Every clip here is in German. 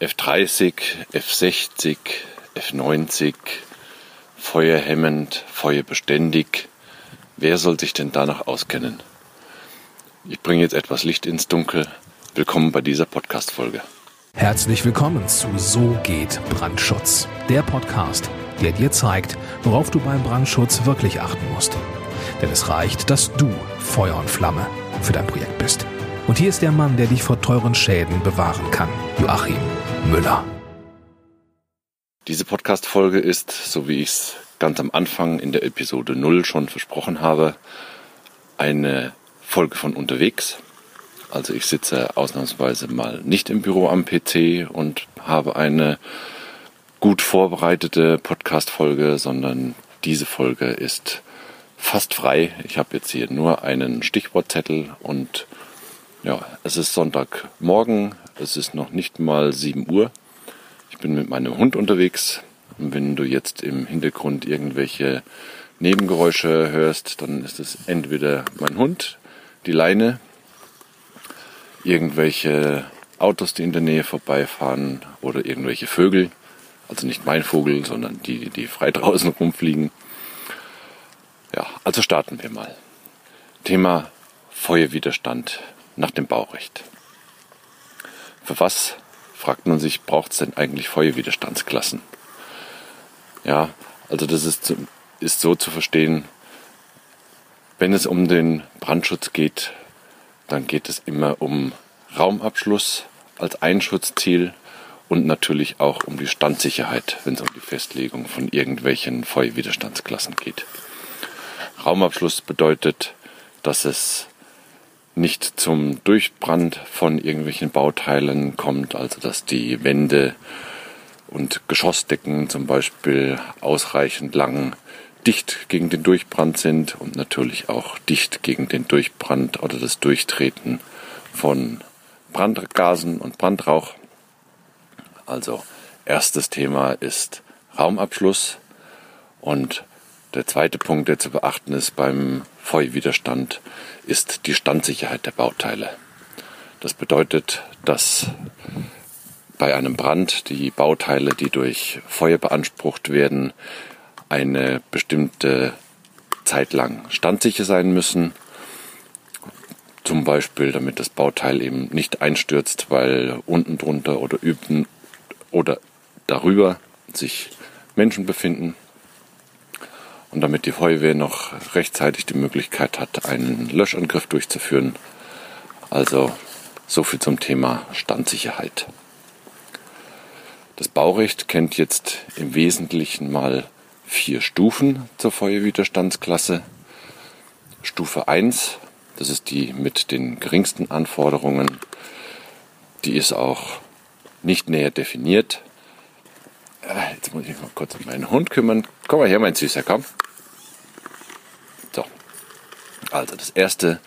F30, F60, F90, feuerhemmend, feuerbeständig. Wer soll sich denn danach auskennen? Ich bringe jetzt etwas Licht ins Dunkel. Willkommen bei dieser Podcast-Folge. Herzlich willkommen zu So geht Brandschutz. Der Podcast, der dir zeigt, worauf du beim Brandschutz wirklich achten musst. Denn es reicht, dass du Feuer und Flamme für dein Projekt bist. Und hier ist der Mann, der dich vor teuren Schäden bewahren kann. Joachim Müller. Diese Podcast-Folge ist, so wie ich es ganz am Anfang in der Episode 0 schon versprochen habe, eine Folge von unterwegs. Also ich sitze ausnahmsweise mal nicht im Büro am PC und habe eine gut vorbereitete Podcast-Folge, sondern diese Folge ist fast frei. Ich habe jetzt hier nur einen Stichwortzettel und ja, es ist Sonntagmorgen, es ist noch nicht mal 7 Uhr. Ich bin mit meinem Hund unterwegs und wenn du jetzt im Hintergrund irgendwelche Nebengeräusche hörst, dann ist es entweder mein Hund, die Leine, irgendwelche Autos, die in der Nähe vorbeifahren oder irgendwelche Vögel. Also nicht mein Vogel, sondern die, die frei draußen rumfliegen. Ja, also starten wir mal. Thema Feuerwiderstand nach dem Baurecht. Für was, fragt man sich, braucht es denn eigentlich Feuerwiderstandsklassen? Ja, also das ist, ist so zu verstehen, wenn es um den Brandschutz geht, dann geht es immer um Raumabschluss als Einschutzziel und natürlich auch um die Standsicherheit, wenn es um die Festlegung von irgendwelchen Feuerwiderstandsklassen geht. Raumabschluss bedeutet, dass es nicht zum Durchbrand von irgendwelchen Bauteilen kommt, also dass die Wände und Geschossdecken zum Beispiel ausreichend lang dicht gegen den Durchbrand sind und natürlich auch dicht gegen den Durchbrand oder das Durchtreten von Brandgasen und Brandrauch. Also erstes Thema ist Raumabschluss und der zweite Punkt, der zu beachten ist beim Feuerwiderstand, ist die Standsicherheit der Bauteile. Das bedeutet, dass bei einem Brand die Bauteile, die durch Feuer beansprucht werden, eine bestimmte Zeit lang standsicher sein müssen. Zum Beispiel, damit das Bauteil eben nicht einstürzt, weil unten drunter oder üben oder darüber sich Menschen befinden und damit die Feuerwehr noch rechtzeitig die Möglichkeit hat, einen Löschangriff durchzuführen. Also so viel zum Thema Standsicherheit. Das Baurecht kennt jetzt im Wesentlichen mal vier Stufen zur Feuerwiderstandsklasse. Stufe 1, das ist die mit den geringsten Anforderungen, die ist auch nicht näher definiert. Äh, jetzt muss ich mal kurz um meinen Hund kümmern. Komm mal her, mein Süßer, komm. So. Also das erste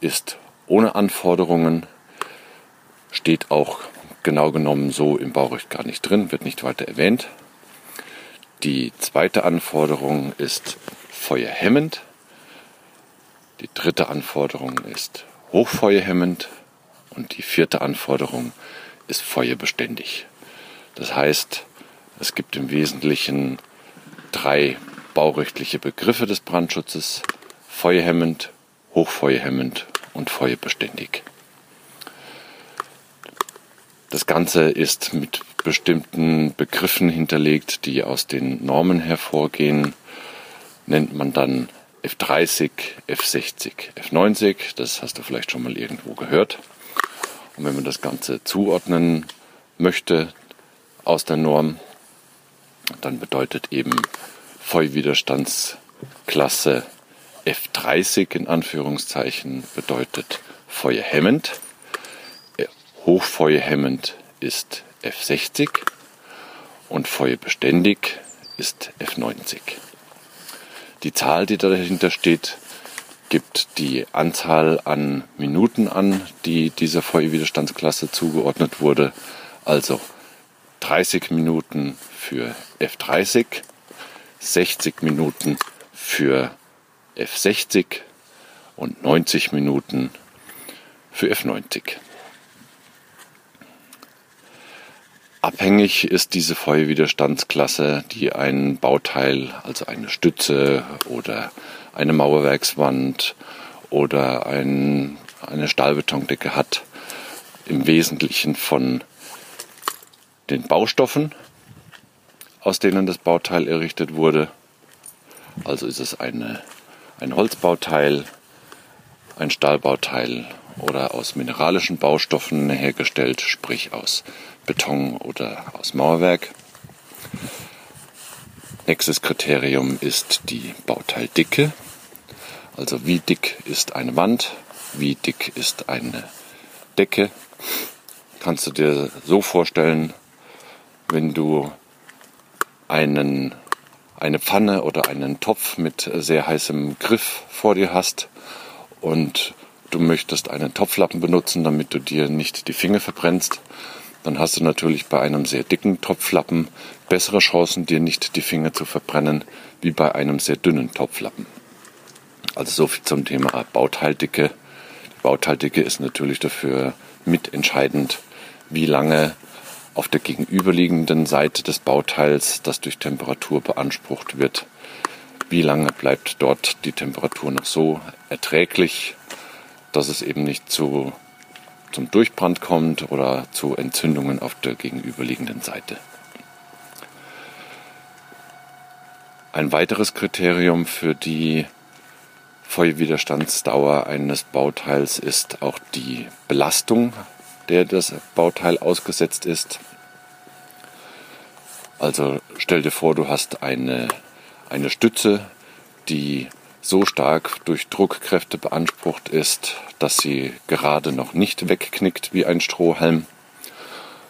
ist ohne Anforderungen, steht auch genau genommen so im Baurecht gar nicht drin, wird nicht weiter erwähnt. Die zweite Anforderung ist feuerhemmend. Die dritte Anforderung ist hochfeuerhemmend. Und die vierte Anforderung ist feuerbeständig. Das heißt, es gibt im Wesentlichen drei baurechtliche Begriffe des Brandschutzes. Feuerhemmend, hochfeuerhemmend und feuerbeständig. Das Ganze ist mit bestimmten Begriffen hinterlegt, die aus den Normen hervorgehen. Nennt man dann F30, F60, F90. Das hast du vielleicht schon mal irgendwo gehört. Und wenn man das Ganze zuordnen möchte aus der Norm, dann bedeutet eben Feuerwiderstandsklasse F30 in Anführungszeichen bedeutet feuerhemmend. Hochfeuerhemmend ist F60 und feuerbeständig ist F90. Die Zahl, die dahinter steht, gibt die Anzahl an Minuten an, die dieser Feuerwiderstandsklasse zugeordnet wurde. Also 30 Minuten für F30, 60 Minuten für F60 und 90 Minuten für F90. Abhängig ist diese Feuerwiderstandsklasse, die ein Bauteil, also eine Stütze oder eine Mauerwerkswand oder ein, eine Stahlbetondecke hat, im Wesentlichen von den Baustoffen, aus denen das Bauteil errichtet wurde. Also ist es eine, ein Holzbauteil, ein Stahlbauteil oder aus mineralischen Baustoffen hergestellt, sprich aus Beton oder aus Mauerwerk. Nächstes Kriterium ist die Bauteildicke. Also wie dick ist eine Wand, wie dick ist eine Decke. Kannst du dir so vorstellen, wenn du einen, eine Pfanne oder einen Topf mit sehr heißem Griff vor dir hast und du möchtest einen Topflappen benutzen, damit du dir nicht die Finger verbrennst, dann hast du natürlich bei einem sehr dicken Topflappen bessere Chancen, dir nicht die Finger zu verbrennen, wie bei einem sehr dünnen Topflappen. Also so viel zum Thema Bauteildicke. Die Bauteildicke ist natürlich dafür mitentscheidend, wie lange auf der gegenüberliegenden Seite des Bauteils, das durch Temperatur beansprucht wird, wie lange bleibt dort die Temperatur noch so erträglich, dass es eben nicht zu, zum Durchbrand kommt oder zu Entzündungen auf der gegenüberliegenden Seite. Ein weiteres Kriterium für die Feuerwiderstandsdauer eines Bauteils ist auch die Belastung, der das Bauteil ausgesetzt ist. Also stell dir vor, du hast eine, eine Stütze, die so stark durch Druckkräfte beansprucht ist, dass sie gerade noch nicht wegknickt wie ein Strohhalm.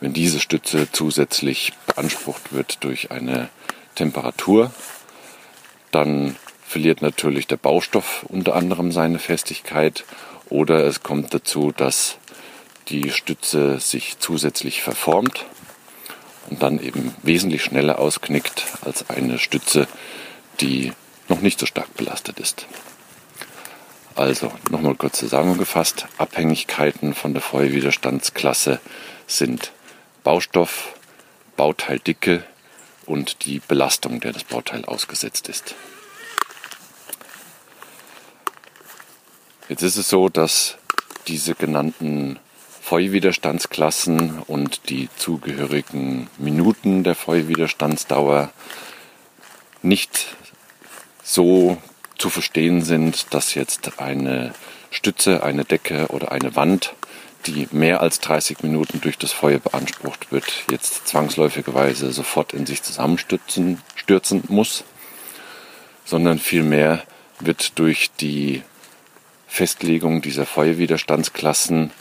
Wenn diese Stütze zusätzlich beansprucht wird durch eine Temperatur, dann verliert natürlich der Baustoff unter anderem seine Festigkeit oder es kommt dazu, dass die Stütze sich zusätzlich verformt und dann eben wesentlich schneller ausknickt als eine Stütze, die noch nicht so stark belastet ist. Also nochmal kurz zusammengefasst, Abhängigkeiten von der Feuerwiderstandsklasse sind Baustoff, Bauteildicke und die Belastung, der das Bauteil ausgesetzt ist. Jetzt ist es so, dass diese genannten Feuerwiderstandsklassen und die zugehörigen Minuten der Feuerwiderstandsdauer nicht so zu verstehen sind, dass jetzt eine Stütze, eine Decke oder eine Wand, die mehr als 30 Minuten durch das Feuer beansprucht wird, jetzt zwangsläufigerweise sofort in sich zusammenstürzen stürzen muss, sondern vielmehr wird durch die Festlegung dieser Feuerwiderstandsklassen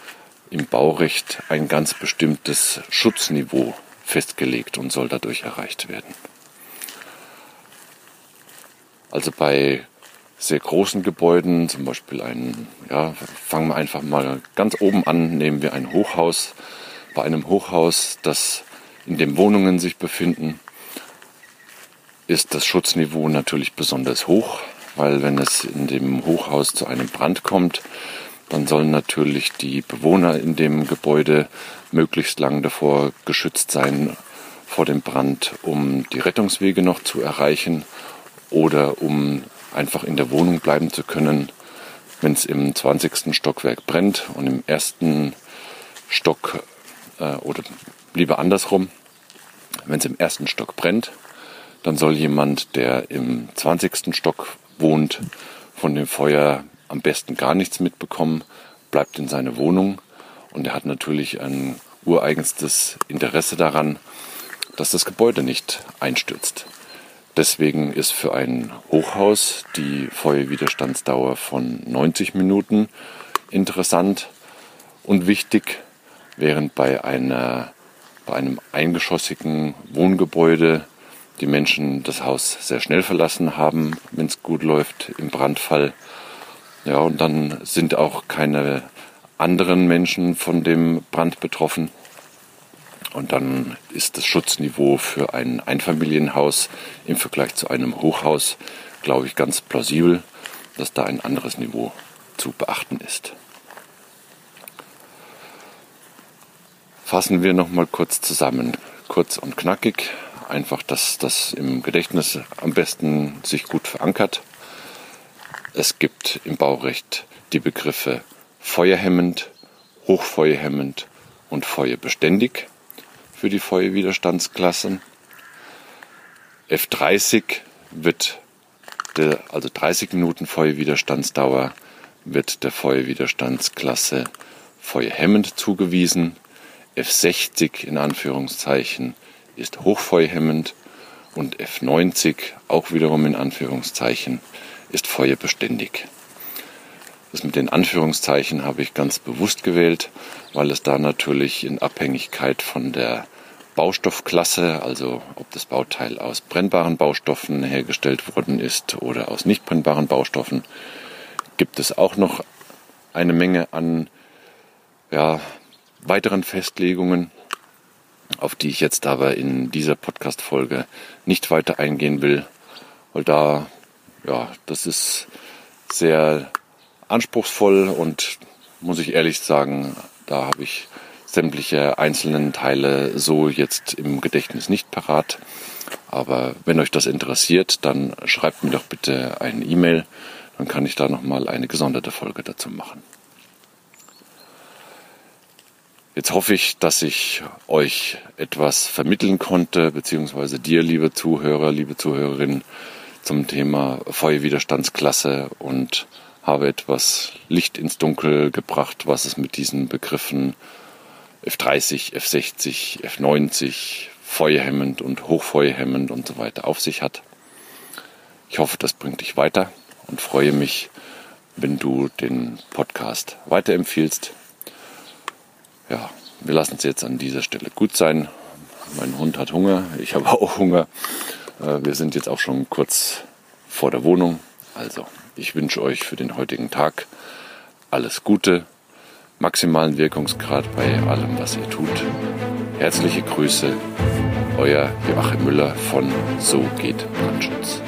im Baurecht ein ganz bestimmtes Schutzniveau festgelegt und soll dadurch erreicht werden. Also bei sehr großen Gebäuden, zum Beispiel ein, ja, fangen wir einfach mal ganz oben an, nehmen wir ein Hochhaus. Bei einem Hochhaus, das in dem Wohnungen sich befinden, ist das Schutzniveau natürlich besonders hoch, weil wenn es in dem Hochhaus zu einem Brand kommt, dann sollen natürlich die Bewohner in dem Gebäude möglichst lang davor geschützt sein vor dem Brand, um die Rettungswege noch zu erreichen oder um einfach in der Wohnung bleiben zu können, wenn es im 20. Stockwerk brennt und im ersten Stock äh, oder lieber andersrum, wenn es im ersten Stock brennt, dann soll jemand, der im 20. Stock wohnt, von dem Feuer am besten gar nichts mitbekommen, bleibt in seiner Wohnung und er hat natürlich ein ureigenstes Interesse daran, dass das Gebäude nicht einstürzt. Deswegen ist für ein Hochhaus die Feuerwiderstandsdauer von 90 Minuten interessant und wichtig, während bei, einer, bei einem eingeschossigen Wohngebäude die Menschen das Haus sehr schnell verlassen haben, wenn es gut läuft im Brandfall. Ja, und dann sind auch keine anderen Menschen von dem Brand betroffen. Und dann ist das Schutzniveau für ein Einfamilienhaus im Vergleich zu einem Hochhaus, glaube ich, ganz plausibel, dass da ein anderes Niveau zu beachten ist. Fassen wir noch mal kurz zusammen. kurz und knackig. Einfach, dass das im Gedächtnis am besten sich gut verankert. Es gibt im Baurecht die Begriffe feuerhemmend, hochfeuerhemmend und feuerbeständig für die Feuerwiderstandsklassen. F30 wird der, also 30 Minuten Feuerwiderstandsdauer wird der Feuerwiderstandsklasse feuerhemmend zugewiesen. F60 in Anführungszeichen ist hochfeuerhemmend und F90 auch wiederum in Anführungszeichen ist feuerbeständig. Das mit den Anführungszeichen habe ich ganz bewusst gewählt, weil es da natürlich in Abhängigkeit von der Baustoffklasse, also ob das Bauteil aus brennbaren Baustoffen hergestellt worden ist oder aus nicht brennbaren Baustoffen, gibt es auch noch eine Menge an ja, weiteren Festlegungen, auf die ich jetzt aber in dieser Podcast-Folge nicht weiter eingehen will, weil da, ja, das ist sehr anspruchsvoll und muss ich ehrlich sagen, da habe ich sämtliche einzelnen Teile so jetzt im Gedächtnis nicht parat. Aber wenn euch das interessiert, dann schreibt mir doch bitte eine E-Mail, dann kann ich da nochmal eine gesonderte Folge dazu machen. Jetzt hoffe ich, dass ich euch etwas vermitteln konnte, beziehungsweise dir, liebe Zuhörer, liebe Zuhörerinnen, zum Thema Feuerwiderstandsklasse und habe etwas Licht ins Dunkel gebracht, was es mit diesen Begriffen F30, F60, F90, feuerhemmend und hochfeuerhemmend und so weiter auf sich hat. Ich hoffe, das bringt dich weiter und freue mich, wenn du den Podcast weiterempfiehlst. Ja, wir lassen es jetzt an dieser Stelle gut sein. Mein Hund hat Hunger, ich habe auch Hunger. Äh, wir sind jetzt auch schon kurz vor der Wohnung. Also ich wünsche euch für den heutigen Tag alles Gute, maximalen Wirkungsgrad bei allem, was ihr tut. Herzliche Grüße, euer Joachim Müller von So geht Brandschutz.